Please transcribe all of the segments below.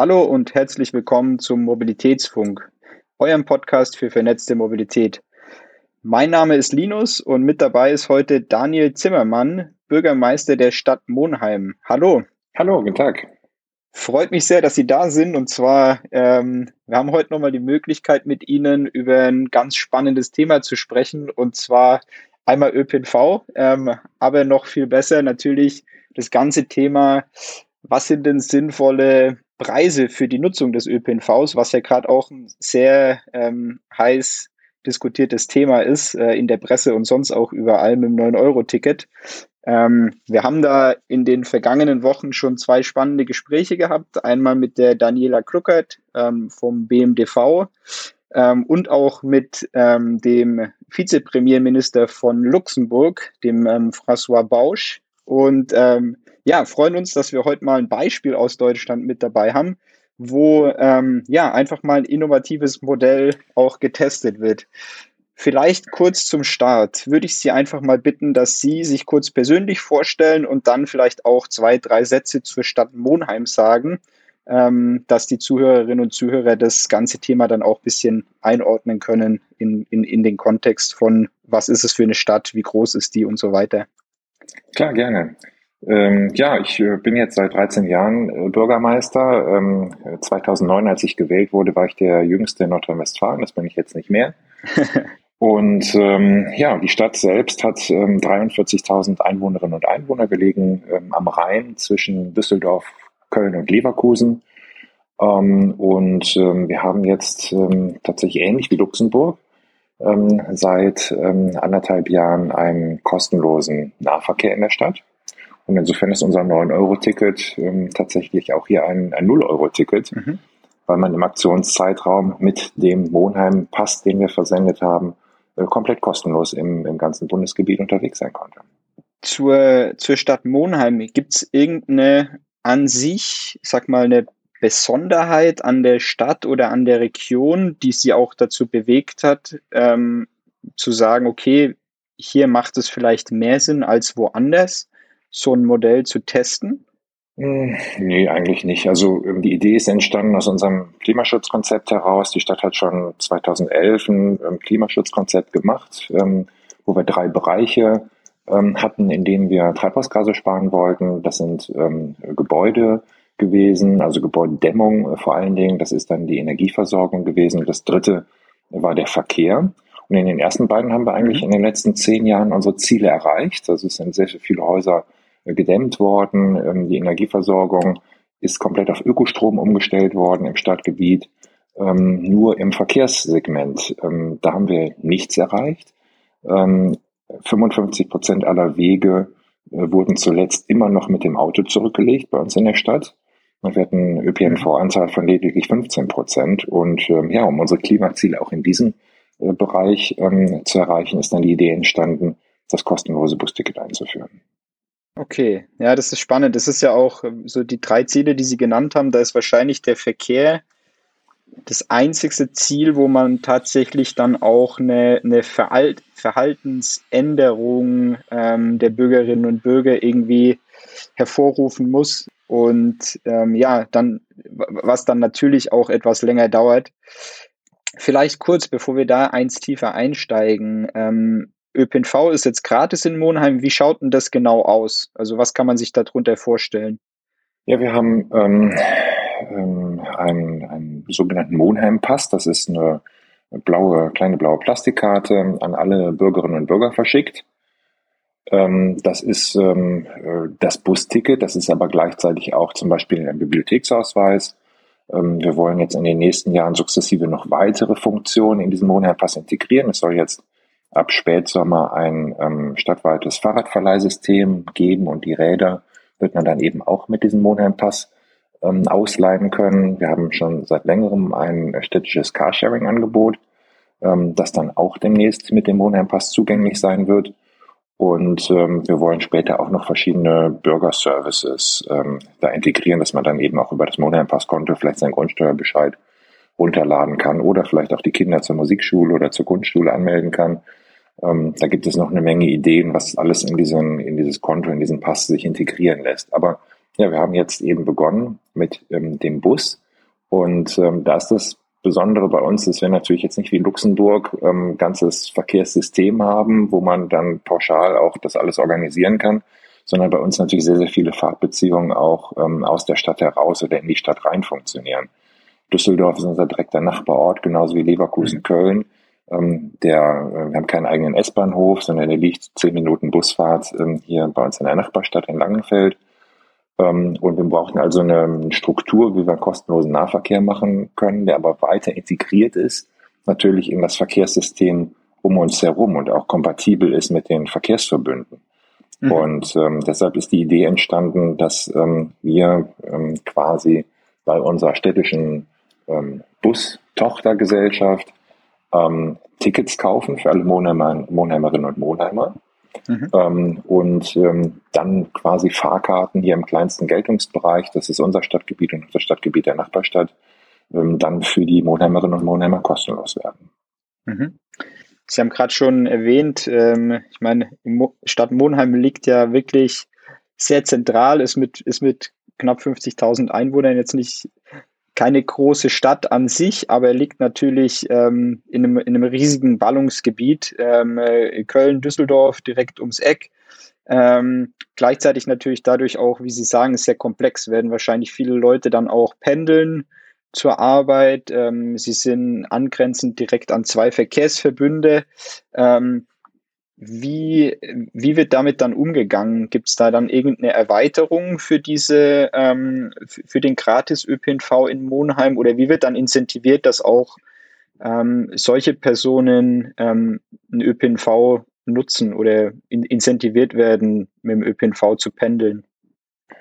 Hallo und herzlich willkommen zum Mobilitätsfunk, eurem Podcast für vernetzte Mobilität. Mein Name ist Linus und mit dabei ist heute Daniel Zimmermann, Bürgermeister der Stadt Monheim. Hallo. Hallo, guten Tag. Freut mich sehr, dass Sie da sind. Und zwar, ähm, wir haben heute nochmal die Möglichkeit, mit Ihnen über ein ganz spannendes Thema zu sprechen. Und zwar einmal ÖPNV, ähm, aber noch viel besser natürlich das ganze Thema, was sind denn sinnvolle Preise für die Nutzung des ÖPNVs, was ja gerade auch ein sehr ähm, heiß diskutiertes Thema ist, äh, in der Presse und sonst auch überall mit dem 9-Euro-Ticket. Ähm, wir haben da in den vergangenen Wochen schon zwei spannende Gespräche gehabt. Einmal mit der Daniela Kluckert ähm, vom BMDV ähm, und auch mit ähm, dem Vizepremierminister von Luxemburg, dem ähm, François Bausch. Und ähm, ja, freuen uns, dass wir heute mal ein Beispiel aus Deutschland mit dabei haben, wo ähm, ja einfach mal ein innovatives Modell auch getestet wird. Vielleicht kurz zum Start würde ich Sie einfach mal bitten, dass Sie sich kurz persönlich vorstellen und dann vielleicht auch zwei, drei Sätze zur Stadt Monheim sagen, ähm, dass die Zuhörerinnen und Zuhörer das ganze Thema dann auch ein bisschen einordnen können in, in, in den Kontext von, was ist es für eine Stadt, wie groß ist die und so weiter. Klar, gerne. Ähm, ja, ich äh, bin jetzt seit 13 Jahren äh, Bürgermeister. Ähm, 2009, als ich gewählt wurde, war ich der jüngste in Nordrhein-Westfalen. Das bin ich jetzt nicht mehr. und ähm, ja, die Stadt selbst hat 43.000 ähm, Einwohnerinnen und Einwohner. Wir liegen ähm, am Rhein zwischen Düsseldorf, Köln und Leverkusen. Ähm, und wir haben jetzt tatsächlich ähnlich wie Luxemburg seit anderthalb Jahren einen kostenlosen Nahverkehr in der Stadt. Und insofern ist unser 9-Euro-Ticket ähm, tatsächlich auch hier ein, ein 0-Euro-Ticket, mhm. weil man im Aktionszeitraum mit dem Wohnheim-Pass, den wir versendet haben, äh, komplett kostenlos im, im ganzen Bundesgebiet unterwegs sein konnte. Zur, zur Stadt Monheim, gibt es irgendeine an sich, sag mal, eine Besonderheit an der Stadt oder an der Region, die sie auch dazu bewegt hat, ähm, zu sagen, okay, hier macht es vielleicht mehr Sinn als woanders? so ein Modell zu testen? Hm, nee, eigentlich nicht. Also ähm, die Idee ist entstanden aus unserem Klimaschutzkonzept heraus. Die Stadt hat schon 2011 ein ähm, Klimaschutzkonzept gemacht, ähm, wo wir drei Bereiche hatten, in denen wir Treibhausgase sparen wollten. Das sind Gebäude gewesen, also Gebäudedämmung äh, vor allen Dingen. Das ist dann die Energieversorgung gewesen. Das dritte war der Verkehr. Und in den ersten beiden haben wir eigentlich mhm. in den letzten zehn Jahren unsere Ziele erreicht. Also es sind sehr, sehr viele Häuser gedämmt worden. Ähm, die Energieversorgung ist komplett auf Ökostrom umgestellt worden im Stadtgebiet. Ähm, nur im Verkehrssegment, ähm, da haben wir nichts erreicht. 55 Prozent aller Wege äh, wurden zuletzt immer noch mit dem Auto zurückgelegt bei uns in der Stadt. Und wir hatten ÖPNV-Anzahl von lediglich 15 Prozent. Und ja, um unsere Klimaziele auch in diesem äh, Bereich zu erreichen, ist dann die Idee entstanden, das kostenlose Busticket einzuführen. Okay, ja, das ist spannend. Das ist ja auch ähm, so die drei Ziele, die Sie genannt haben. Da ist wahrscheinlich der Verkehr das einzigste Ziel, wo man tatsächlich dann auch eine, eine Verhalt, Verhaltensänderung ähm, der Bürgerinnen und Bürger irgendwie hervorrufen muss. Und ähm, ja, dann, was dann natürlich auch etwas länger dauert. Vielleicht kurz, bevor wir da eins tiefer einsteigen. Ähm, ÖPNV ist jetzt gratis in Monheim. Wie schaut denn das genau aus? Also was kann man sich darunter vorstellen? Ja, wir haben ähm, ähm, einen, einen sogenannten Monheim-Pass. Das ist eine blaue, kleine blaue Plastikkarte an alle Bürgerinnen und Bürger verschickt. Ähm, das ist ähm, äh, das Busticket, das ist aber gleichzeitig auch zum Beispiel ein Bibliotheksausweis. Ähm, wir wollen jetzt in den nächsten Jahren sukzessive noch weitere Funktionen in diesen Monheim-Pass integrieren. Es soll jetzt ab Spätsommer ein stadtweites Fahrradverleihsystem geben und die Räder wird man dann eben auch mit diesem Monheim-Pass ähm, ausleihen können. Wir haben schon seit längerem ein städtisches Carsharing-Angebot, das dann auch demnächst mit dem Monheim-Pass zugänglich sein wird. Und ähm, wir wollen später auch noch verschiedene Bürgerservices ähm, da integrieren, dass man dann eben auch über das Monheim-Pass-Konto vielleicht seinen Grundsteuerbescheid runterladen kann oder vielleicht auch die Kinder zur Musikschule oder zur Grundschule anmelden kann. Ähm, da gibt es noch eine Menge Ideen, was alles in, diesen, in dieses Konto, in diesen Pass sich integrieren lässt. Aber ja, wir haben jetzt eben begonnen mit ähm, dem Bus. Und ähm, da ist das Besondere bei uns, dass wir natürlich jetzt nicht wie Luxemburg ähm, ganzes Verkehrssystem haben, wo man dann pauschal auch das alles organisieren kann, sondern bei uns natürlich sehr, sehr viele Fahrtbeziehungen auch ähm, aus der Stadt heraus oder in die Stadt rein funktionieren. Düsseldorf ist unser direkter Nachbarort, genauso wie Leverkusen, Köln. Ähm, der, äh, wir haben keinen eigenen S-Bahnhof, sondern der liegt zehn Minuten Busfahrt ähm, hier bei uns in der Nachbarstadt in Langenfeld. Ähm, und wir brauchten also eine Struktur, wie wir kostenlosen Nahverkehr machen können, der aber weiter integriert ist, natürlich in das Verkehrssystem um uns herum und auch kompatibel ist mit den Verkehrsverbünden. Mhm. Und ähm, deshalb ist die Idee entstanden, dass ähm, wir ähm, quasi bei unserer städtischen ähm, Bus-Tochtergesellschaft ähm, Tickets kaufen für alle Monheimer, Monheimerinnen und Monheimer. Mhm. Ähm, und ähm, dann quasi Fahrkarten hier im kleinsten Geltungsbereich, das ist unser Stadtgebiet und das Stadtgebiet der Nachbarstadt, ähm, dann für die Monheimerinnen und Monheimer kostenlos werden. Mhm. Sie haben gerade schon erwähnt, ähm, ich meine, Stadt Monheim liegt ja wirklich sehr zentral, ist mit, ist mit knapp 50.000 Einwohnern jetzt nicht keine große Stadt an sich, aber er liegt natürlich ähm, in, einem, in, einem, riesigen Ballungsgebiet. Ähm, äh, Köln, Düsseldorf, direkt ums Eck. Ähm, gleichzeitig natürlich dadurch auch, wie Sie sagen, sehr komplex, werden wahrscheinlich viele Leute dann auch pendeln zur Arbeit. Ähm, sie sind angrenzend direkt an zwei Verkehrsverbünde. Ähm, wie, wie wird damit dann umgegangen? Gibt es da dann irgendeine Erweiterung für diese, ähm, für den Gratis-ÖPNV in Monheim oder wie wird dann incentiviert, dass auch ähm, solche Personen ähm, einen ÖPNV nutzen oder in, incentiviert werden, mit dem ÖPNV zu pendeln?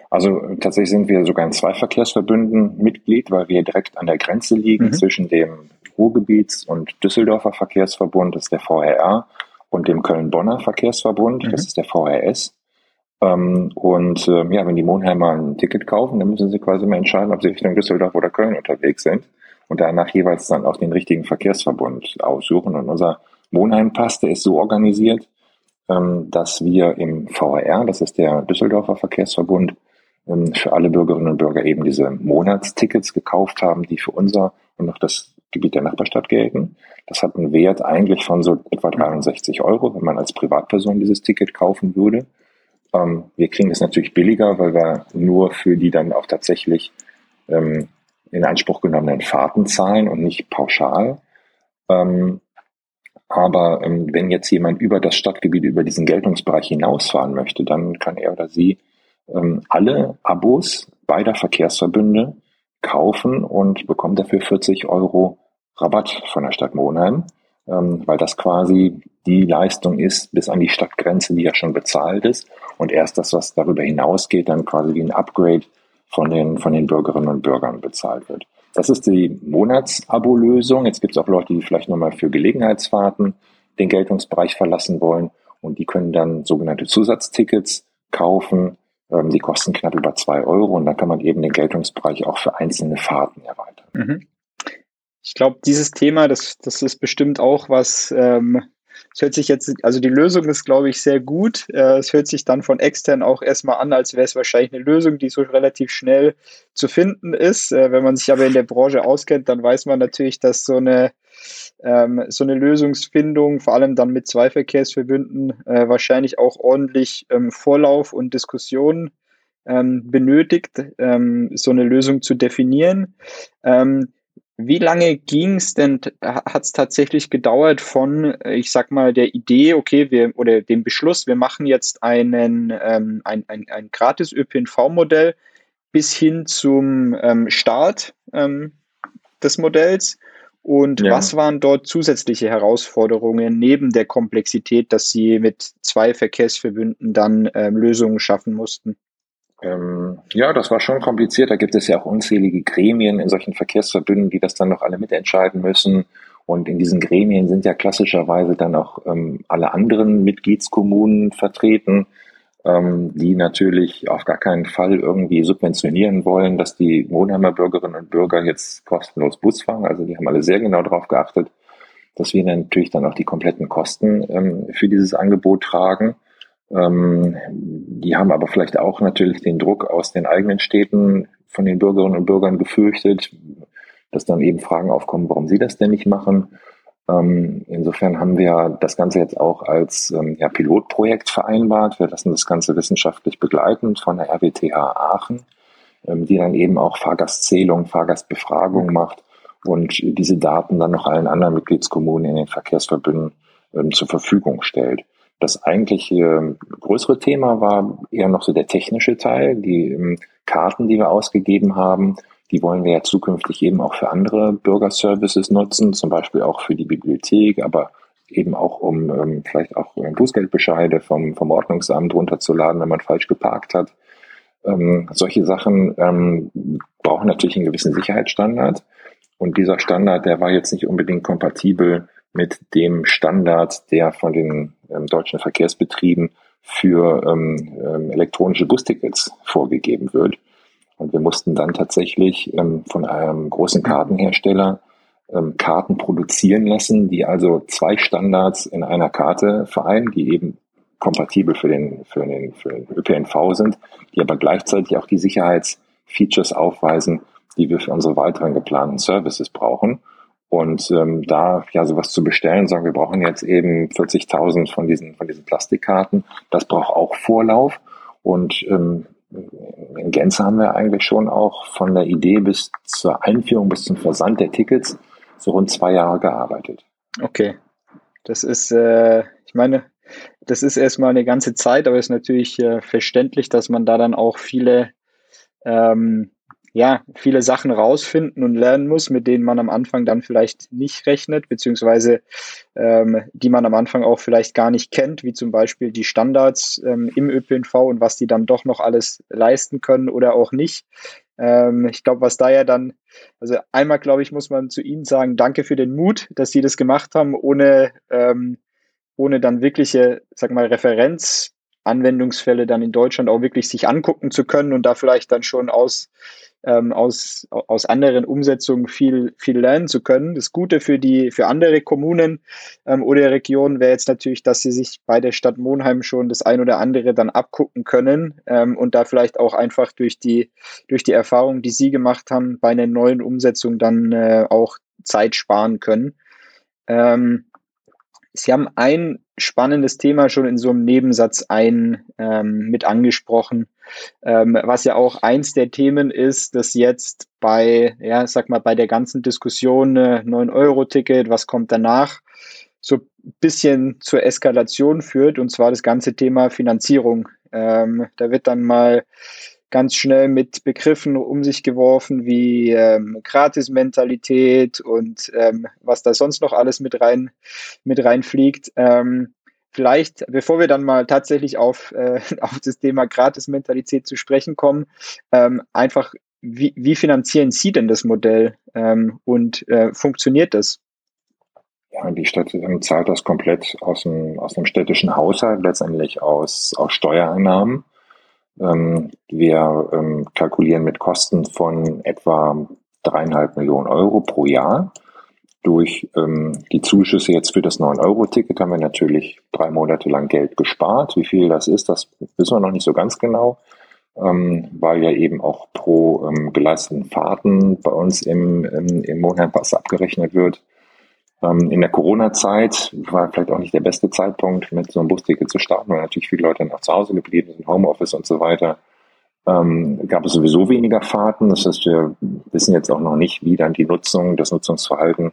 Also tatsächlich sind wir sogar in zwei Verkehrsverbünden Mitglied, weil wir direkt an der Grenze liegen mhm. zwischen dem Ruhrgebiets- und Düsseldorfer Verkehrsverbund, das ist der VRR, und dem Köln-Bonner Verkehrsverbund, mhm. das ist der VRS. Ähm, und äh, ja, wenn die Monheimer ein Ticket kaufen, dann müssen sie quasi mal entscheiden, ob sie Richtung Düsseldorf oder Köln unterwegs sind und danach jeweils dann auch den richtigen Verkehrsverbund aussuchen. Und unser Monheim-Pass, der ist so organisiert, ähm, dass wir im VRR, das ist der Düsseldorfer Verkehrsverbund, ähm, für alle Bürgerinnen und Bürger eben diese Monatstickets gekauft haben, die für unser und noch das Gebiet der Nachbarstadt gelten. Das hat einen Wert eigentlich von so etwa 63 Euro, wenn man als Privatperson dieses Ticket kaufen würde. Ähm, wir kriegen es natürlich billiger, weil wir nur für die dann auch tatsächlich ähm, in Anspruch genommenen Fahrten zahlen und nicht pauschal. Ähm, aber ähm, wenn jetzt jemand über das Stadtgebiet, über diesen Geltungsbereich hinausfahren möchte, dann kann er oder sie ähm, alle Abos beider Verkehrsverbünde kaufen und bekommt dafür 40 Euro Rabatt von der Stadt Monheim, ähm, weil das quasi die Leistung ist bis an die Stadtgrenze, die ja schon bezahlt ist. Und erst das, was darüber hinausgeht, dann quasi wie ein Upgrade von den, von den Bürgerinnen und Bürgern bezahlt wird. Das ist die Monatsabo-Lösung. Jetzt gibt es auch Leute, die vielleicht nochmal für Gelegenheitsfahrten den Geltungsbereich verlassen wollen und die können dann sogenannte Zusatztickets kaufen, ähm, die kosten knapp über zwei Euro und dann kann man eben den Geltungsbereich auch für einzelne Fahrten erweitern. Mhm. Ich glaube, dieses Thema, das, das ist bestimmt auch was, ähm, es hört sich jetzt, also die Lösung ist, glaube ich, sehr gut. Äh, es hört sich dann von extern auch erstmal an, als wäre es wahrscheinlich eine Lösung, die so relativ schnell zu finden ist. Äh, wenn man sich aber in der Branche auskennt, dann weiß man natürlich, dass so eine, ähm, so eine Lösungsfindung, vor allem dann mit zwei Verkehrsverbünden, äh, wahrscheinlich auch ordentlich ähm, Vorlauf und Diskussion ähm, benötigt, ähm, so eine Lösung zu definieren. Ähm, wie lange ging es denn, hat es tatsächlich gedauert von, ich sag mal, der Idee, okay, wir oder dem Beschluss, wir machen jetzt einen, ähm, ein, ein, ein gratis ÖPNV-Modell bis hin zum Start des Modells? Und ja. was waren dort zusätzliche Herausforderungen neben der Komplexität, dass Sie mit zwei Verkehrsverbünden dann ähm, Lösungen schaffen mussten? Ähm, ja, das war schon kompliziert. Da gibt es ja auch unzählige Gremien in solchen Verkehrsverbünden, die das dann noch alle mitentscheiden müssen. Und in diesen Gremien sind ja klassischerweise dann auch ähm, alle anderen Mitgliedskommunen vertreten, ähm, die natürlich auf gar keinen Fall irgendwie subventionieren wollen, dass die Monheimer Bürgerinnen und Bürger jetzt kostenlos Bus fahren. Also die haben alle sehr genau darauf geachtet, dass wir natürlich dann auch die kompletten Kosten ähm, für dieses Angebot tragen. Ähm, die haben aber vielleicht auch natürlich den Druck aus den eigenen Städten von den Bürgerinnen und Bürgern gefürchtet. dass dann eben Fragen aufkommen, warum sie das denn nicht machen. Ähm, insofern haben wir das Ganze jetzt auch als ähm, ja, Pilotprojekt vereinbart. Wir lassen das Ganze wissenschaftlich begleiten von der RWTH Aachen, ähm, die dann eben auch Fahrgastzählung, Fahrgastbefragung macht und diese Daten dann noch allen anderen Mitgliedskommunen in den Verkehrsverbünden ähm, zur Verfügung stellt. Das eigentliche größere Thema war eher noch so der technische Teil, die ähm, Karten, die wir ausgegeben haben. Die wollen wir ja zukünftig eben auch für andere Bürgerservices nutzen, zum Beispiel auch für die Bibliothek, aber eben auch um ähm, vielleicht auch Bußgeldbescheide vom, vom Ordnungsamt runterzuladen, wenn man falsch geparkt hat. Ähm, solche Sachen ähm, brauchen natürlich einen gewissen Sicherheitsstandard. Und dieser Standard, der war jetzt nicht unbedingt kompatibel mit dem Standard, der von den ähm, deutschen Verkehrsbetrieben für ähm, ähm, elektronische Bustickets vorgegeben wird. Und wir mussten dann tatsächlich ähm, von einem großen Kartenhersteller ähm, Karten produzieren lassen, die also zwei Standards in einer Karte vereinen, die eben kompatibel für den, für den, für den ÖPNV sind, die aber gleichzeitig auch die Sicherheitsfeatures aufweisen, die wir für unsere weiteren geplanten Services brauchen. Und ähm, da ja sowas zu bestellen, sagen wir brauchen jetzt eben 40.000 von diesen von diesen Plastikkarten, das braucht auch Vorlauf. Und ähm, in Gänze haben wir eigentlich schon auch von der Idee bis zur Einführung, bis zum Versand der Tickets so rund zwei Jahre gearbeitet. Okay, das ist, äh, ich meine, das ist erstmal eine ganze Zeit, aber es ist natürlich äh, verständlich, dass man da dann auch viele ähm, ja, viele Sachen rausfinden und lernen muss, mit denen man am Anfang dann vielleicht nicht rechnet, beziehungsweise ähm, die man am Anfang auch vielleicht gar nicht kennt, wie zum Beispiel die Standards ähm, im ÖPNV und was die dann doch noch alles leisten können oder auch nicht. Ähm, ich glaube, was da ja dann, also einmal glaube ich, muss man zu Ihnen sagen, danke für den Mut, dass Sie das gemacht haben, ohne, ähm, ohne dann wirkliche, sag mal, Referenz. Anwendungsfälle dann in Deutschland auch wirklich sich angucken zu können und da vielleicht dann schon aus ähm, aus, aus anderen Umsetzungen viel, viel lernen zu können. Das Gute für die, für andere Kommunen ähm, oder Regionen wäre jetzt natürlich, dass sie sich bei der Stadt Monheim schon das ein oder andere dann abgucken können ähm, und da vielleicht auch einfach durch die, durch die Erfahrung, die sie gemacht haben, bei einer neuen Umsetzung dann äh, auch Zeit sparen können. Ähm, Sie haben ein spannendes Thema schon in so einem Nebensatz ein ähm, mit angesprochen, ähm, was ja auch eins der Themen ist, dass jetzt bei, ja, sag mal, bei der ganzen Diskussion äh, 9-Euro-Ticket, was kommt danach, so ein bisschen zur Eskalation führt, und zwar das ganze Thema Finanzierung. Ähm, da wird dann mal ganz schnell mit Begriffen um sich geworfen wie ähm, Gratis-Mentalität und ähm, was da sonst noch alles mit rein mit reinfliegt. Ähm, vielleicht, bevor wir dann mal tatsächlich auf, äh, auf das Thema Gratis-Mentalität zu sprechen kommen, ähm, einfach, wie, wie finanzieren Sie denn das Modell ähm, und äh, funktioniert das? Ja, die Stadt ähm, zahlt das komplett aus dem, aus dem städtischen Haushalt, letztendlich aus, aus Steuereinnahmen. Ähm, wir ähm, kalkulieren mit Kosten von etwa dreieinhalb Millionen Euro pro Jahr. Durch ähm, die Zuschüsse jetzt für das 9-Euro-Ticket haben wir natürlich drei Monate lang Geld gespart. Wie viel das ist, das wissen wir noch nicht so ganz genau, ähm, weil ja eben auch pro ähm, geleisteten Fahrten bei uns im, im, im Monatpass abgerechnet wird. Ähm, in der Corona-Zeit war vielleicht auch nicht der beste Zeitpunkt, mit so einem Busticket zu starten, weil natürlich viele Leute nach zu Hause geblieben sind, Homeoffice und so weiter. Ähm, gab es sowieso weniger Fahrten. Das heißt, wir wissen jetzt auch noch nicht, wie dann die Nutzung, das Nutzungsverhalten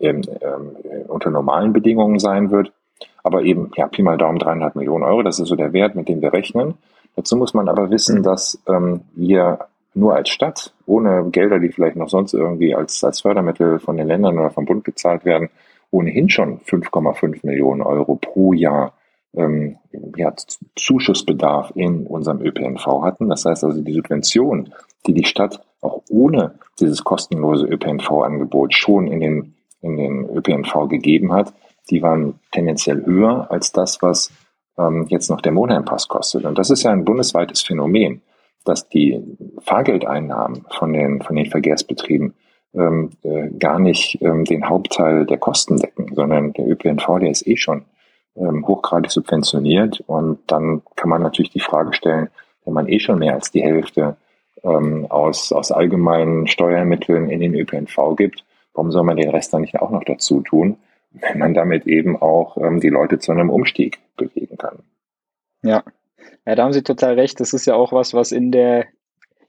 ähm, ähm, unter normalen Bedingungen sein wird. Aber eben, ja, Pi mal Daumen, dreieinhalb Millionen Euro, das ist so der Wert, mit dem wir rechnen. Dazu muss man aber wissen, dass ähm, wir nur als Stadt, ohne Gelder, die vielleicht noch sonst irgendwie als, als Fördermittel von den Ländern oder vom Bund gezahlt werden, ohnehin schon 5,5 Millionen Euro pro Jahr ähm, ja, Zuschussbedarf in unserem ÖPNV hatten. Das heißt also, die Subvention, die die Stadt auch ohne dieses kostenlose ÖPNV-Angebot schon in den, in den ÖPNV gegeben hat, die waren tendenziell höher als das, was ähm, jetzt noch der Monheimpass kostet. Und das ist ja ein bundesweites Phänomen dass die Fahrgeldeinnahmen von den, von den Verkehrsbetrieben ähm, äh, gar nicht ähm, den Hauptteil der Kosten decken, sondern der ÖPNV, der ist eh schon ähm, hochgradig subventioniert. Und dann kann man natürlich die Frage stellen, wenn man eh schon mehr als die Hälfte ähm, aus, aus allgemeinen Steuermitteln in den ÖPNV gibt, warum soll man den Rest dann nicht auch noch dazu tun, wenn man damit eben auch ähm, die Leute zu einem Umstieg bewegen kann? Ja. ja, da haben Sie total recht. Das ist ja auch was, was in der,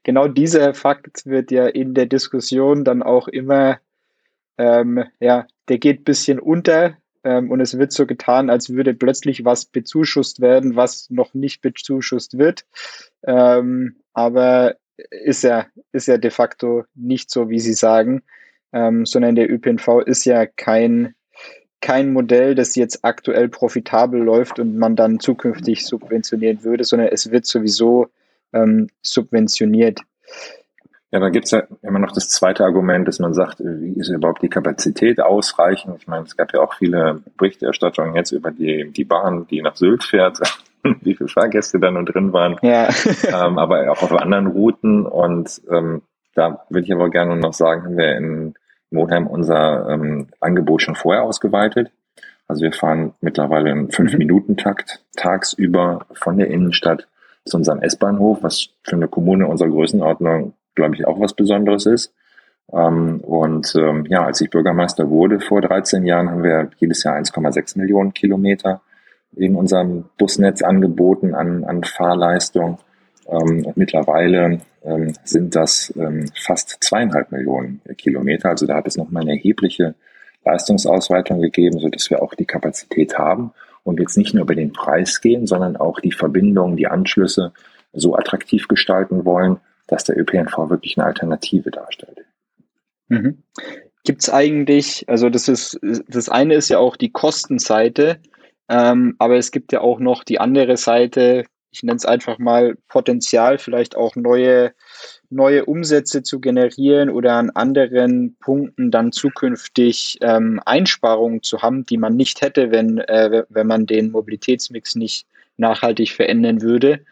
genau dieser Fakt wird ja in der Diskussion dann auch immer, ähm, ja, der geht ein bisschen unter, ähm, und es wird so getan, als würde plötzlich was bezuschusst werden, was noch nicht bezuschusst wird. Ähm, aber ist ja, ist ja de facto nicht so, wie Sie sagen, ähm, sondern der ÖPNV ist ja kein, kein Modell, das jetzt aktuell profitabel läuft und man dann zukünftig subventionieren würde, sondern es wird sowieso ähm, subventioniert. Ja, dann gibt's ja immer noch das zweite Argument, dass man sagt, wie ist überhaupt die Kapazität ausreichend? Ich meine, es gab ja auch viele Berichterstattungen jetzt über die, die Bahn, die nach Sylt fährt, wie viele Fahrgäste da nur drin waren, ja. ähm, aber auch auf anderen Routen. Und ähm, da würde ich aber gerne noch sagen, haben wir in Monheim unser ähm, Angebot schon vorher ausgeweitet. Also wir fahren mittlerweile im Fünf-Minuten-Takt tagsüber von der Innenstadt zu unserem S-Bahnhof, was für eine Kommune unserer Größenordnung glaube ich, auch was Besonderes ist. Ähm, und ähm, ja, als ich Bürgermeister wurde vor 13 Jahren, haben wir jedes Jahr 1,6 Millionen Kilometer in unserem Busnetz angeboten an, an Fahrleistung. Ähm, und mittlerweile ähm, sind das ähm, fast zweieinhalb Millionen Kilometer. Also da hat es nochmal eine erhebliche Leistungsausweitung gegeben, so dass wir auch die Kapazität haben und jetzt nicht nur über den Preis gehen, sondern auch die Verbindungen, die Anschlüsse so attraktiv gestalten wollen, dass der ÖPNV wirklich eine Alternative darstellt. Mhm. Gibt es eigentlich, also das ist, das eine ist ja auch die Kostenseite, ähm, aber es gibt ja auch noch die andere Seite, ich nenne es einfach mal Potenzial, vielleicht auch neue, neue Umsätze zu generieren oder an anderen Punkten dann zukünftig ähm, Einsparungen zu haben, die man nicht hätte, wenn, äh, wenn man den Mobilitätsmix nicht nachhaltig verändern würde.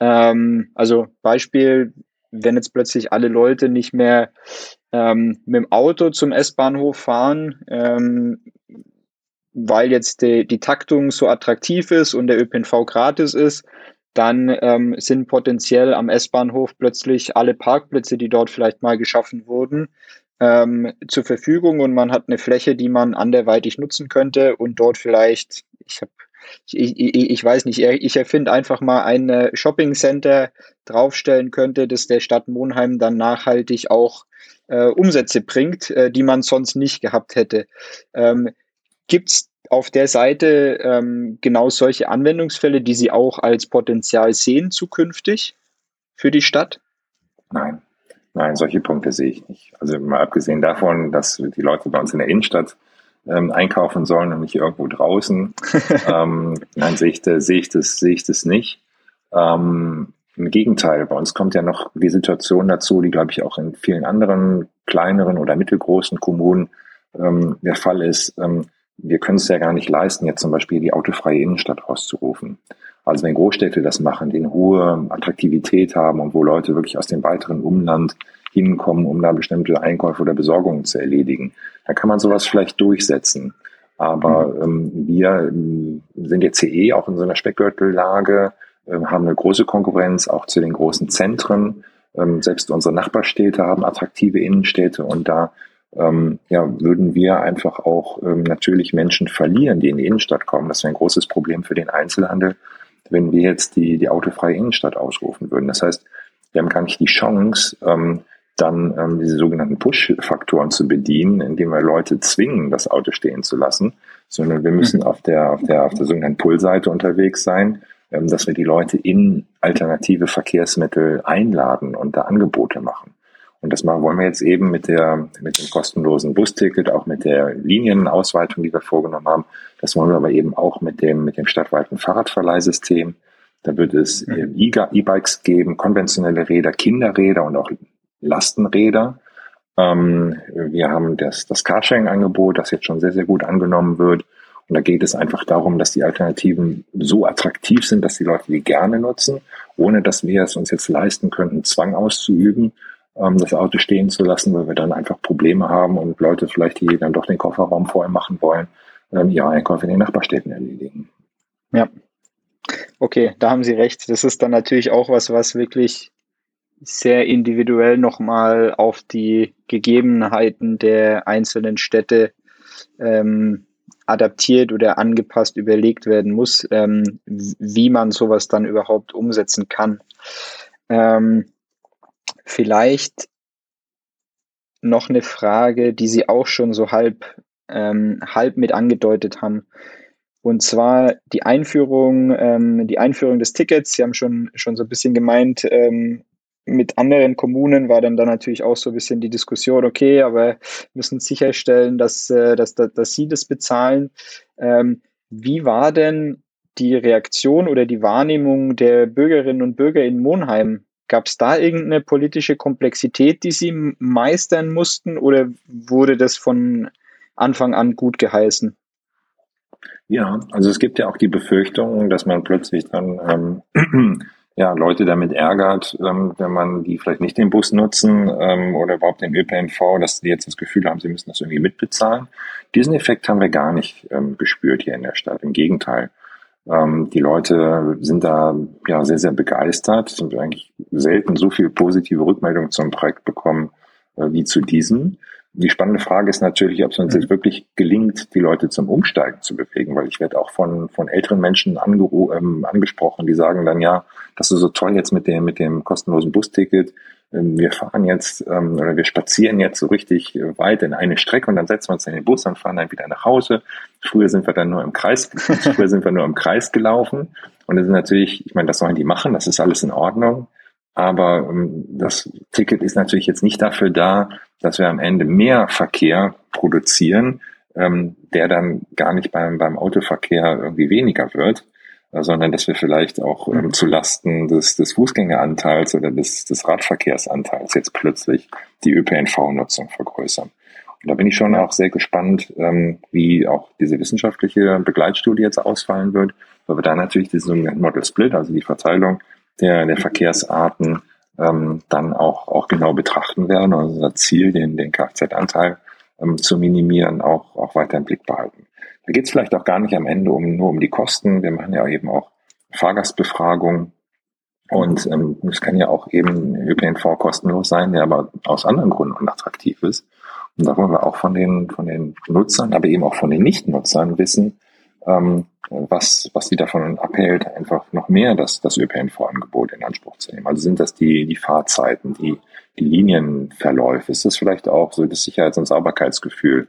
Ähm, also Beispiel, wenn jetzt plötzlich alle Leute nicht mehr ähm, mit dem Auto zum S-Bahnhof fahren, ähm, weil jetzt die, die Taktung so attraktiv ist und der ÖPNV gratis ist, dann ähm, sind potenziell am S-Bahnhof plötzlich alle Parkplätze, die dort vielleicht mal geschaffen wurden, ähm, zur Verfügung und man hat eine Fläche, die man anderweitig nutzen könnte und dort vielleicht, ich habe ich, ich, ich weiß nicht, ich erfinde einfach mal ein Shopping Center draufstellen könnte, das der Stadt Monheim dann nachhaltig auch äh, Umsätze bringt, äh, die man sonst nicht gehabt hätte. Ähm, Gibt es auf der Seite ähm, genau solche Anwendungsfälle, die Sie auch als Potenzial sehen zukünftig für die Stadt? Nein, nein, solche Punkte sehe ich nicht. Also mal abgesehen davon, dass die Leute bei uns in der Innenstadt ähm, einkaufen sollen und nicht irgendwo draußen. ähm, nein, sehe ich, sehe ich das, sehe ich das nicht. Ähm, Im Gegenteil, bei uns kommt ja noch die Situation dazu, die glaube ich auch in vielen anderen kleineren oder mittelgroßen Kommunen ähm, der Fall ist. Ähm, wir können es ja gar nicht leisten, jetzt zum Beispiel die autofreie Innenstadt auszurufen. Also wenn Großstädte das machen, die eine hohe Attraktivität haben und wo Leute wirklich aus dem weiteren Umland hinkommen, um da bestimmte Einkäufe oder Besorgungen zu erledigen. Da kann man sowas vielleicht durchsetzen. Aber mhm. ähm, wir ähm, sind jetzt hier eh auch in so einer Speckgürtellage, äh, haben eine große Konkurrenz auch zu den großen Zentren. Ähm, selbst unsere Nachbarstädte haben attraktive Innenstädte und da ähm, ja, würden wir einfach auch ähm, natürlich Menschen verlieren, die in die Innenstadt kommen. Das wäre ein großes Problem für den Einzelhandel, wenn wir jetzt die, die autofreie Innenstadt ausrufen würden. Das heißt, wir haben gar nicht die Chance, ähm, dann ähm, diese sogenannten Push-Faktoren zu bedienen, indem wir Leute zwingen, das Auto stehen zu lassen, sondern wir müssen auf der, auf der, auf der sogenannten Pull-Seite unterwegs sein, ähm, dass wir die Leute in alternative Verkehrsmittel einladen und da Angebote machen. Und das machen, wollen wir jetzt eben mit der, mit dem kostenlosen Busticket, auch mit der Linienausweitung, die wir vorgenommen haben. Das wollen wir aber eben auch mit dem, mit dem stadtweiten Fahrradverleihsystem. Da wird es mhm. E-Bikes geben, konventionelle Räder, Kinderräder und auch Lastenräder. Ähm, wir haben das, das Carsharing-Angebot, das jetzt schon sehr, sehr gut angenommen wird. Und da geht es einfach darum, dass die Alternativen so attraktiv sind, dass die Leute die gerne nutzen, ohne dass wir es uns jetzt leisten könnten, Zwang auszuüben, das Auto stehen zu lassen, weil wir dann einfach Probleme haben und Leute vielleicht, die dann doch den Kofferraum vorher machen wollen, ähm, ihre Einkäufe in den Nachbarstädten erledigen. Ja. Okay, da haben Sie recht. Das ist dann natürlich auch was, was wirklich sehr individuell nochmal auf die Gegebenheiten der einzelnen Städte ähm, adaptiert oder angepasst überlegt werden muss, ähm, wie man sowas dann überhaupt umsetzen kann. Ähm, vielleicht noch eine Frage, die Sie auch schon so halb, ähm, halb mit angedeutet haben. Und zwar die Einführung, ähm, die Einführung des Tickets. Sie haben schon, schon so ein bisschen gemeint, ähm, mit anderen Kommunen war dann da natürlich auch so ein bisschen die Diskussion, okay, aber müssen sicherstellen, dass, äh, dass, dass, dass sie das bezahlen. Ähm, wie war denn die Reaktion oder die Wahrnehmung der Bürgerinnen und Bürger in Monheim? Gab es da irgendeine politische Komplexität, die sie meistern mussten oder wurde das von Anfang an gut geheißen? Ja, also es gibt ja auch die Befürchtung, dass man plötzlich dann ähm, ja, Leute damit ärgert, ähm, wenn man die vielleicht nicht den Bus nutzen ähm, oder überhaupt den ÖPNV, dass die jetzt das Gefühl haben, sie müssen das irgendwie mitbezahlen. Diesen Effekt haben wir gar nicht ähm, gespürt hier in der Stadt. Im Gegenteil. Ähm, die Leute sind da ja sehr, sehr begeistert, sind eigentlich selten so viel positive Rückmeldungen zum Projekt bekommen äh, wie zu diesem. Die spannende Frage ist natürlich, ob es uns mhm. jetzt wirklich gelingt, die Leute zum Umsteigen zu bewegen, weil ich werde auch von, von älteren Menschen ähm, angesprochen, die sagen dann, ja, das ist so toll jetzt mit dem, mit dem kostenlosen Busticket. Ähm, wir fahren jetzt ähm, oder wir spazieren jetzt so richtig weit in eine Strecke und dann setzen wir uns in den Bus und fahren dann wieder nach Hause. Früher sind wir dann nur im Kreis, früher sind wir nur im Kreis gelaufen. Und das ist natürlich, ich meine, das sollen die machen, das ist alles in Ordnung. Aber ähm, das Ticket ist natürlich jetzt nicht dafür da, dass wir am Ende mehr Verkehr produzieren, der dann gar nicht beim, beim Autoverkehr irgendwie weniger wird, sondern dass wir vielleicht auch ähm, zu Lasten des, des Fußgängeranteils oder des, des Radverkehrsanteils jetzt plötzlich die ÖPNV-Nutzung vergrößern. Und da bin ich schon auch sehr gespannt, ähm, wie auch diese wissenschaftliche Begleitstudie jetzt ausfallen wird, weil wir da natürlich diesen sogenannten Model Split, also die Verteilung der, der Verkehrsarten ähm, dann auch, auch genau betrachten werden und unser Ziel, den, den Kfz-Anteil ähm, zu minimieren, auch, auch weiter im Blick behalten. Da geht es vielleicht auch gar nicht am Ende um, nur um die Kosten. Wir machen ja eben auch Fahrgastbefragungen und ähm, es kann ja auch eben ÖPNV kostenlos sein, der aber aus anderen Gründen unattraktiv ist. Und da wollen wir auch von den, von den Nutzern, aber eben auch von den Nichtnutzern wissen, ähm, was, was die davon abhält, einfach noch mehr das, das ÖPNV-Angebot in Anspruch zu nehmen. Also sind das die, die Fahrzeiten, die, die Linienverläufe? Ist das vielleicht auch so das Sicherheits- und Sauberkeitsgefühl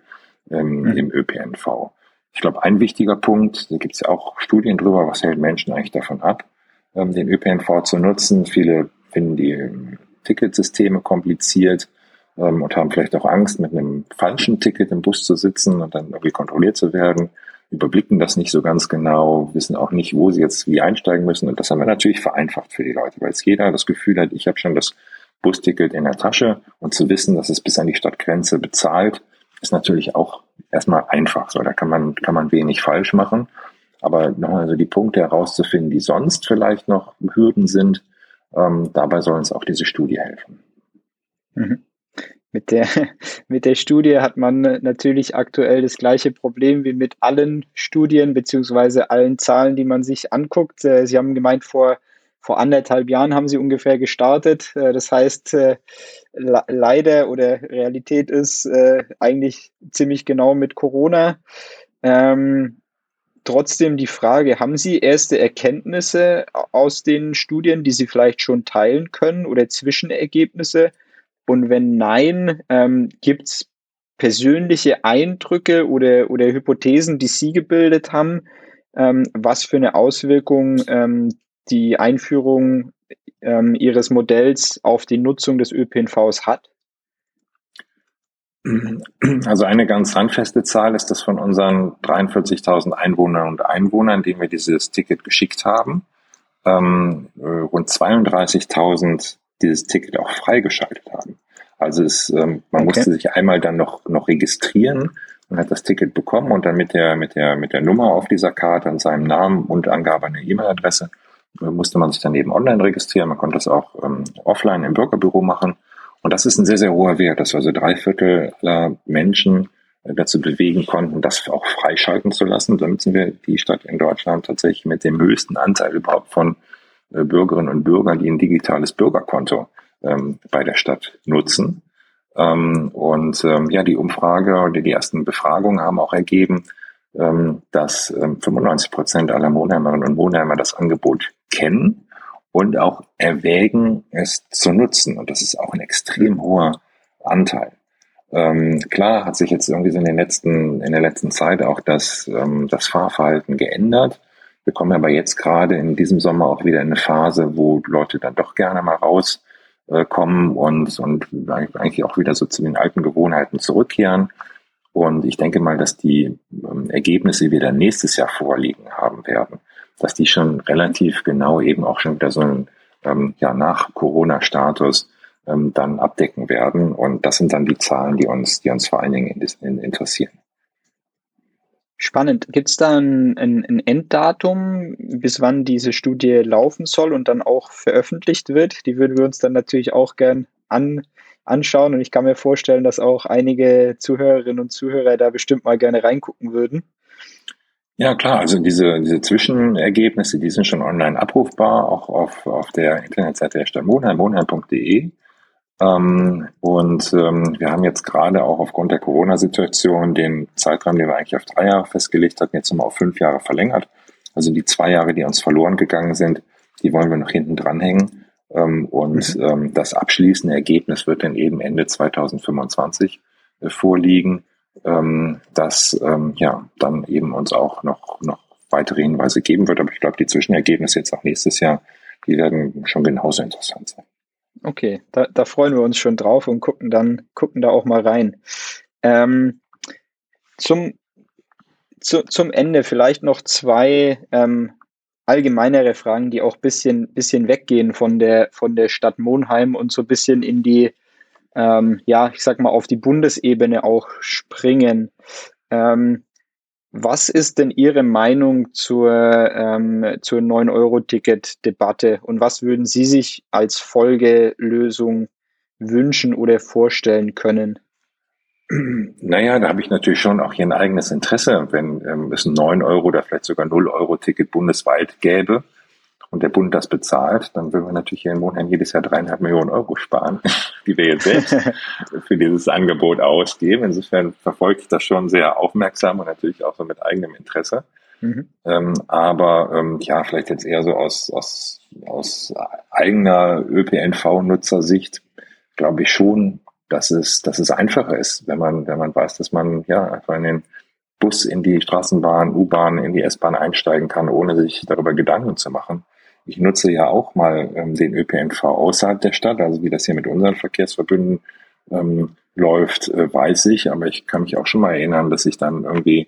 ähm, mhm. im ÖPNV? Ich glaube, ein wichtiger Punkt, da gibt es ja auch Studien drüber, was hält Menschen eigentlich davon ab, ähm, den ÖPNV zu nutzen. Viele finden die ähm, Ticketsysteme kompliziert ähm, und haben vielleicht auch Angst, mit einem falschen Ticket im Bus zu sitzen und dann irgendwie kontrolliert zu werden überblicken das nicht so ganz genau, wissen auch nicht, wo sie jetzt wie einsteigen müssen. Und das haben wir natürlich vereinfacht für die Leute, weil es jeder das Gefühl hat, ich habe schon das Busticket in der Tasche und zu wissen, dass es bis an die Stadtgrenze bezahlt, ist natürlich auch erstmal einfach. So, da kann man, kann man wenig falsch machen. Aber nochmal so die Punkte herauszufinden, die sonst vielleicht noch Hürden sind, ähm, dabei soll uns auch diese Studie helfen. Mhm. Mit der, mit der Studie hat man natürlich aktuell das gleiche Problem wie mit allen Studien beziehungsweise allen Zahlen, die man sich anguckt. Äh, sie haben gemeint, vor, vor anderthalb Jahren haben Sie ungefähr gestartet. Äh, das heißt, äh, leider oder Realität ist eigentlich ziemlich genau mit Corona. Ähm, trotzdem die Frage, haben Sie erste Erkenntnisse aus den Studien, die Sie vielleicht schon teilen können oder Zwischenergebnisse? Und wenn nein, ähm, gibt es persönliche Eindrücke oder, oder Hypothesen, die Sie gebildet haben, ähm, was für eine Auswirkung ähm, die Einführung ähm, Ihres Modells auf die Nutzung des ÖPNVs hat? Also eine ganz handfeste Zahl ist, dass von unseren 43.000 Einwohnern und Einwohnern, denen wir dieses Ticket geschickt haben, ähm, äh, rund 32.000 dieses Ticket auch freigeschaltet haben. Also es, ähm, man okay. musste sich einmal dann noch, noch registrieren und hat das Ticket bekommen und dann mit der, mit der, mit der Nummer auf dieser Karte und seinem Namen und Angabe einer E-Mail-Adresse musste man sich dann eben online registrieren. Man konnte das auch ähm, offline im Bürgerbüro machen. Und das ist ein sehr, sehr hoher Wert, dass wir also drei Viertel aller Menschen äh, dazu bewegen konnten, das auch freischalten zu lassen. Damit sind wir die Stadt in Deutschland tatsächlich mit dem höchsten Anteil überhaupt von äh, Bürgerinnen und Bürgern, die ein digitales Bürgerkonto ähm, bei der Stadt nutzen. Ähm, und ähm, ja, die Umfrage oder die ersten Befragungen haben auch ergeben, ähm, dass ähm, 95 Prozent aller Wohnheimerinnen und Wohnheimer das Angebot kennen und auch erwägen, es zu nutzen. Und das ist auch ein extrem hoher Anteil. Ähm, klar hat sich jetzt irgendwie so in, den letzten, in der letzten Zeit auch das, ähm, das Fahrverhalten geändert. Wir kommen aber jetzt gerade in diesem Sommer auch wieder in eine Phase, wo Leute dann doch gerne mal rauskommen äh, und, und eigentlich auch wieder so zu den alten Gewohnheiten zurückkehren. Und ich denke mal, dass die ähm, Ergebnisse, dann nächstes Jahr vorliegen haben werden, dass die schon relativ genau eben auch schon wieder so ein ähm, ja, nach Corona-Status ähm, dann abdecken werden. Und das sind dann die Zahlen, die uns, die uns vor allen Dingen in, in, interessieren. Spannend. Gibt es da ein, ein, ein, Enddatum, bis wann diese Studie laufen soll und dann auch veröffentlicht wird? Die würden wir uns dann natürlich auch gern an, anschauen. Und ich kann mir vorstellen, dass auch einige Zuhörerinnen und Zuhörer da bestimmt mal gerne reingucken würden. Ja, klar. Also diese, diese Zwischenergebnisse, die sind schon online abrufbar, auch auf, auf der Internetseite der Stadt Monheim, monheim.de. Ähm, und ähm, wir haben jetzt gerade auch aufgrund der Corona-Situation den Zeitraum, den wir eigentlich auf drei Jahre festgelegt hatten, jetzt nochmal auf fünf Jahre verlängert. Also die zwei Jahre, die uns verloren gegangen sind, die wollen wir noch hinten dranhängen. Ähm, und mhm. ähm, das abschließende Ergebnis wird dann eben Ende 2025 äh, vorliegen, ähm, das ähm, ja dann eben uns auch noch, noch weitere Hinweise geben wird. Aber ich glaube, die Zwischenergebnisse jetzt auch nächstes Jahr, die werden schon genauso interessant sein. Okay, da, da freuen wir uns schon drauf und gucken dann, gucken da auch mal rein. Ähm, zum, zu, zum Ende vielleicht noch zwei ähm, allgemeinere Fragen, die auch ein bisschen, bisschen weggehen von der, von der Stadt Monheim und so ein bisschen in die, ähm, ja, ich sag mal, auf die Bundesebene auch springen. Ähm, was ist denn Ihre Meinung zur, ähm, zur 9-Euro-Ticket-Debatte und was würden Sie sich als Folgelösung wünschen oder vorstellen können? Naja, da habe ich natürlich schon auch hier ein eigenes Interesse, wenn ähm, es ein 9 Euro oder vielleicht sogar 0 Euro Ticket bundesweit gäbe und der Bund das bezahlt, dann würden wir natürlich hier in Monheim jedes Jahr dreieinhalb Millionen Euro sparen, die wir jetzt selbst für dieses Angebot ausgeben. Insofern verfolge ich das schon sehr aufmerksam und natürlich auch so mit eigenem Interesse. Mhm. Ähm, aber ähm, ja, vielleicht jetzt eher so aus, aus, aus eigener ÖPNV-Nutzersicht glaube ich schon, dass es, dass es einfacher ist, wenn man, wenn man weiß, dass man ja einfach in den Bus, in die Straßenbahn, U-Bahn, in die S-Bahn einsteigen kann, ohne sich darüber Gedanken zu machen. Ich nutze ja auch mal ähm, den ÖPNV außerhalb der Stadt, also wie das hier mit unseren Verkehrsverbünden ähm, läuft, äh, weiß ich, aber ich kann mich auch schon mal erinnern, dass ich dann irgendwie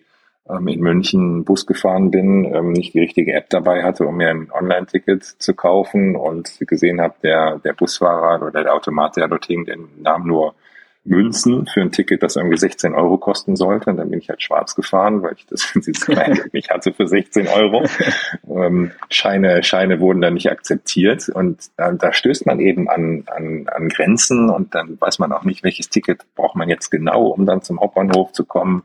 ähm, in München Bus gefahren bin, ähm, nicht die richtige App dabei hatte, um mir ein Online-Ticket zu kaufen. Und gesehen habe, der, der Busfahrer oder der Automat, der dort hing, den nahm nur Münzen für ein Ticket, das irgendwie 16 Euro kosten sollte. Und dann bin ich halt schwarz gefahren, weil ich das dieses Kleingeld nicht hatte für 16 Euro. Ähm, Scheine, Scheine wurden dann nicht akzeptiert. Und da, da stößt man eben an, an, an Grenzen und dann weiß man auch nicht, welches Ticket braucht man jetzt genau, um dann zum Hauptbahnhof zu kommen.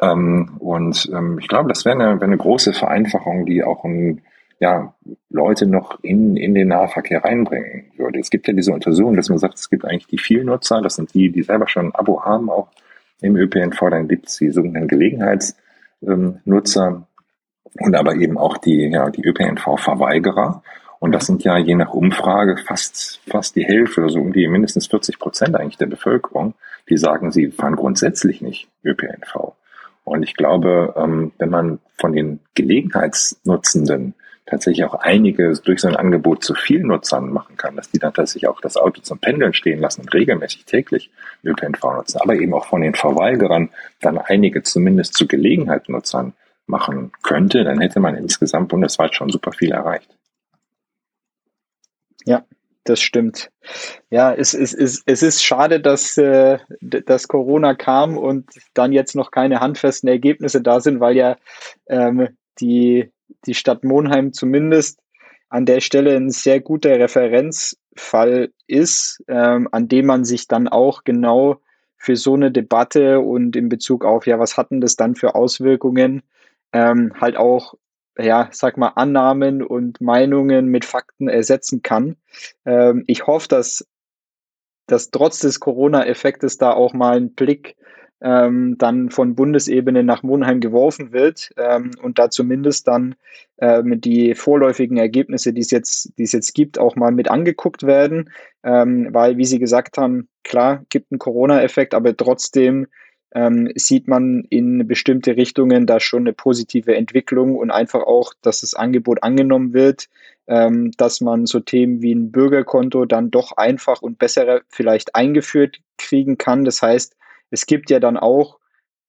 Ähm, und ähm, ich glaube, das wäre eine, wär eine große Vereinfachung, die auch ein ja, Leute noch in, in den Nahverkehr reinbringen würde. Es gibt ja diese Untersuchung, dass man sagt, es gibt eigentlich die Vielnutzer, das sind die, die selber schon ein Abo haben, auch im ÖPNV, dann gibt es die sogenannten Gelegenheitsnutzer und aber eben auch die, ja, die ÖPNV-Verweigerer. Und das sind ja je nach Umfrage fast, fast die Hälfte, also um die mindestens 40 Prozent eigentlich der Bevölkerung, die sagen, sie fahren grundsätzlich nicht ÖPNV. Und ich glaube, ähm, wenn man von den Gelegenheitsnutzenden tatsächlich auch einige durch so ein Angebot zu viel Nutzern machen kann, dass die dann tatsächlich auch das Auto zum Pendeln stehen lassen und regelmäßig täglich ÖPNV nutzen, aber eben auch von den Verweigerern dann einige zumindest zu Gelegenheitsnutzern machen könnte, dann hätte man insgesamt bundesweit schon super viel erreicht. Ja, das stimmt. Ja, es, es, es, es ist schade, dass, äh, dass Corona kam und dann jetzt noch keine handfesten Ergebnisse da sind, weil ja ähm, die, die Stadt Monheim zumindest an der Stelle ein sehr guter Referenzfall ist, ähm, an dem man sich dann auch genau für so eine Debatte und in Bezug auf, ja, was hatten das dann für Auswirkungen, ähm, halt auch, ja, sag mal, Annahmen und Meinungen mit Fakten ersetzen kann. Ähm, ich hoffe, dass dass trotz des Corona-Effektes da auch mal ein Blick ähm, dann von Bundesebene nach Monheim geworfen wird ähm, und da zumindest dann ähm, die vorläufigen Ergebnisse, die es jetzt, es jetzt gibt, auch mal mit angeguckt werden, ähm, weil, wie Sie gesagt haben, klar, gibt einen Corona-Effekt, aber trotzdem ähm, sieht man in bestimmte Richtungen da schon eine positive Entwicklung und einfach auch, dass das Angebot angenommen wird, ähm, dass man so Themen wie ein Bürgerkonto dann doch einfach und besser vielleicht eingeführt kriegen kann. Das heißt, es gibt ja dann auch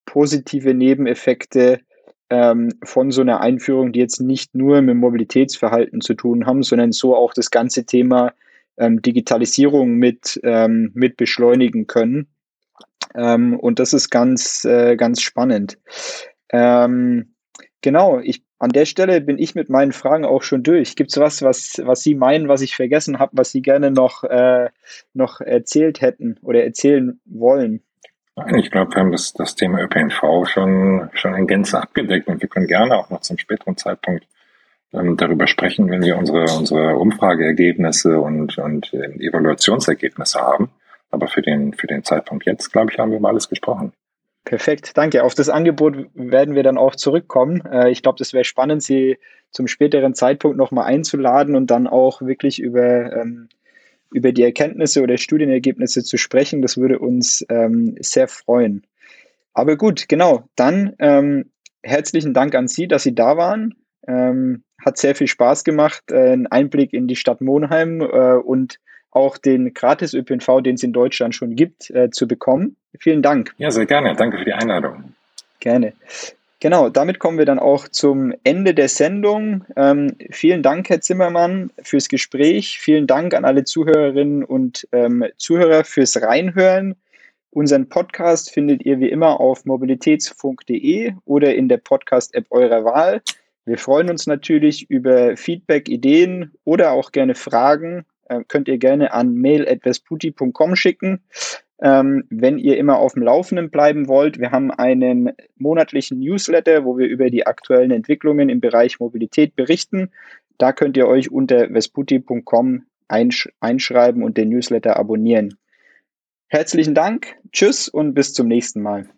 positive Nebeneffekte ähm, von so einer Einführung, die jetzt nicht nur mit Mobilitätsverhalten zu tun haben, sondern so auch das ganze Thema ähm, Digitalisierung mit, ähm, mit beschleunigen können. Ähm, und das ist ganz, äh, ganz spannend. Ähm, genau, ich, an der Stelle bin ich mit meinen Fragen auch schon durch. Gibt es was, was, was Sie meinen, was ich vergessen habe, was Sie gerne noch, äh, noch erzählt hätten oder erzählen wollen? Ich glaube, wir haben das, das Thema ÖPNV schon, schon in Gänze abgedeckt und wir können gerne auch noch zum späteren Zeitpunkt ähm, darüber sprechen, wenn wir unsere, unsere Umfrageergebnisse und, und äh, Evaluationsergebnisse haben. Aber für den, für den Zeitpunkt jetzt, glaube ich, haben wir über alles gesprochen. Perfekt, danke. Auf das Angebot werden wir dann auch zurückkommen. Äh, ich glaube, das wäre spannend, Sie zum späteren Zeitpunkt nochmal einzuladen und dann auch wirklich über, ähm, über die Erkenntnisse oder Studienergebnisse zu sprechen. Das würde uns ähm, sehr freuen. Aber gut, genau. Dann ähm, herzlichen Dank an Sie, dass Sie da waren. Ähm, hat sehr viel Spaß gemacht, äh, einen Einblick in die Stadt Monheim äh, und auch den Gratis-ÖPNV, den es in Deutschland schon gibt, äh, zu bekommen. Vielen Dank. Ja, sehr gerne. Danke für die Einladung. Gerne. Genau, damit kommen wir dann auch zum Ende der Sendung. Ähm, vielen Dank, Herr Zimmermann, fürs Gespräch. Vielen Dank an alle Zuhörerinnen und ähm, Zuhörer fürs Reinhören. Unseren Podcast findet ihr wie immer auf mobilitätsfunk.de oder in der Podcast-App eurer Wahl. Wir freuen uns natürlich über Feedback, Ideen oder auch gerne Fragen äh, könnt ihr gerne an mail.vesputi.com schicken. Ähm, wenn ihr immer auf dem Laufenden bleiben wollt, wir haben einen monatlichen Newsletter, wo wir über die aktuellen Entwicklungen im Bereich Mobilität berichten. Da könnt ihr euch unter vesputi.com einsch einschreiben und den Newsletter abonnieren. Herzlichen Dank, tschüss und bis zum nächsten Mal.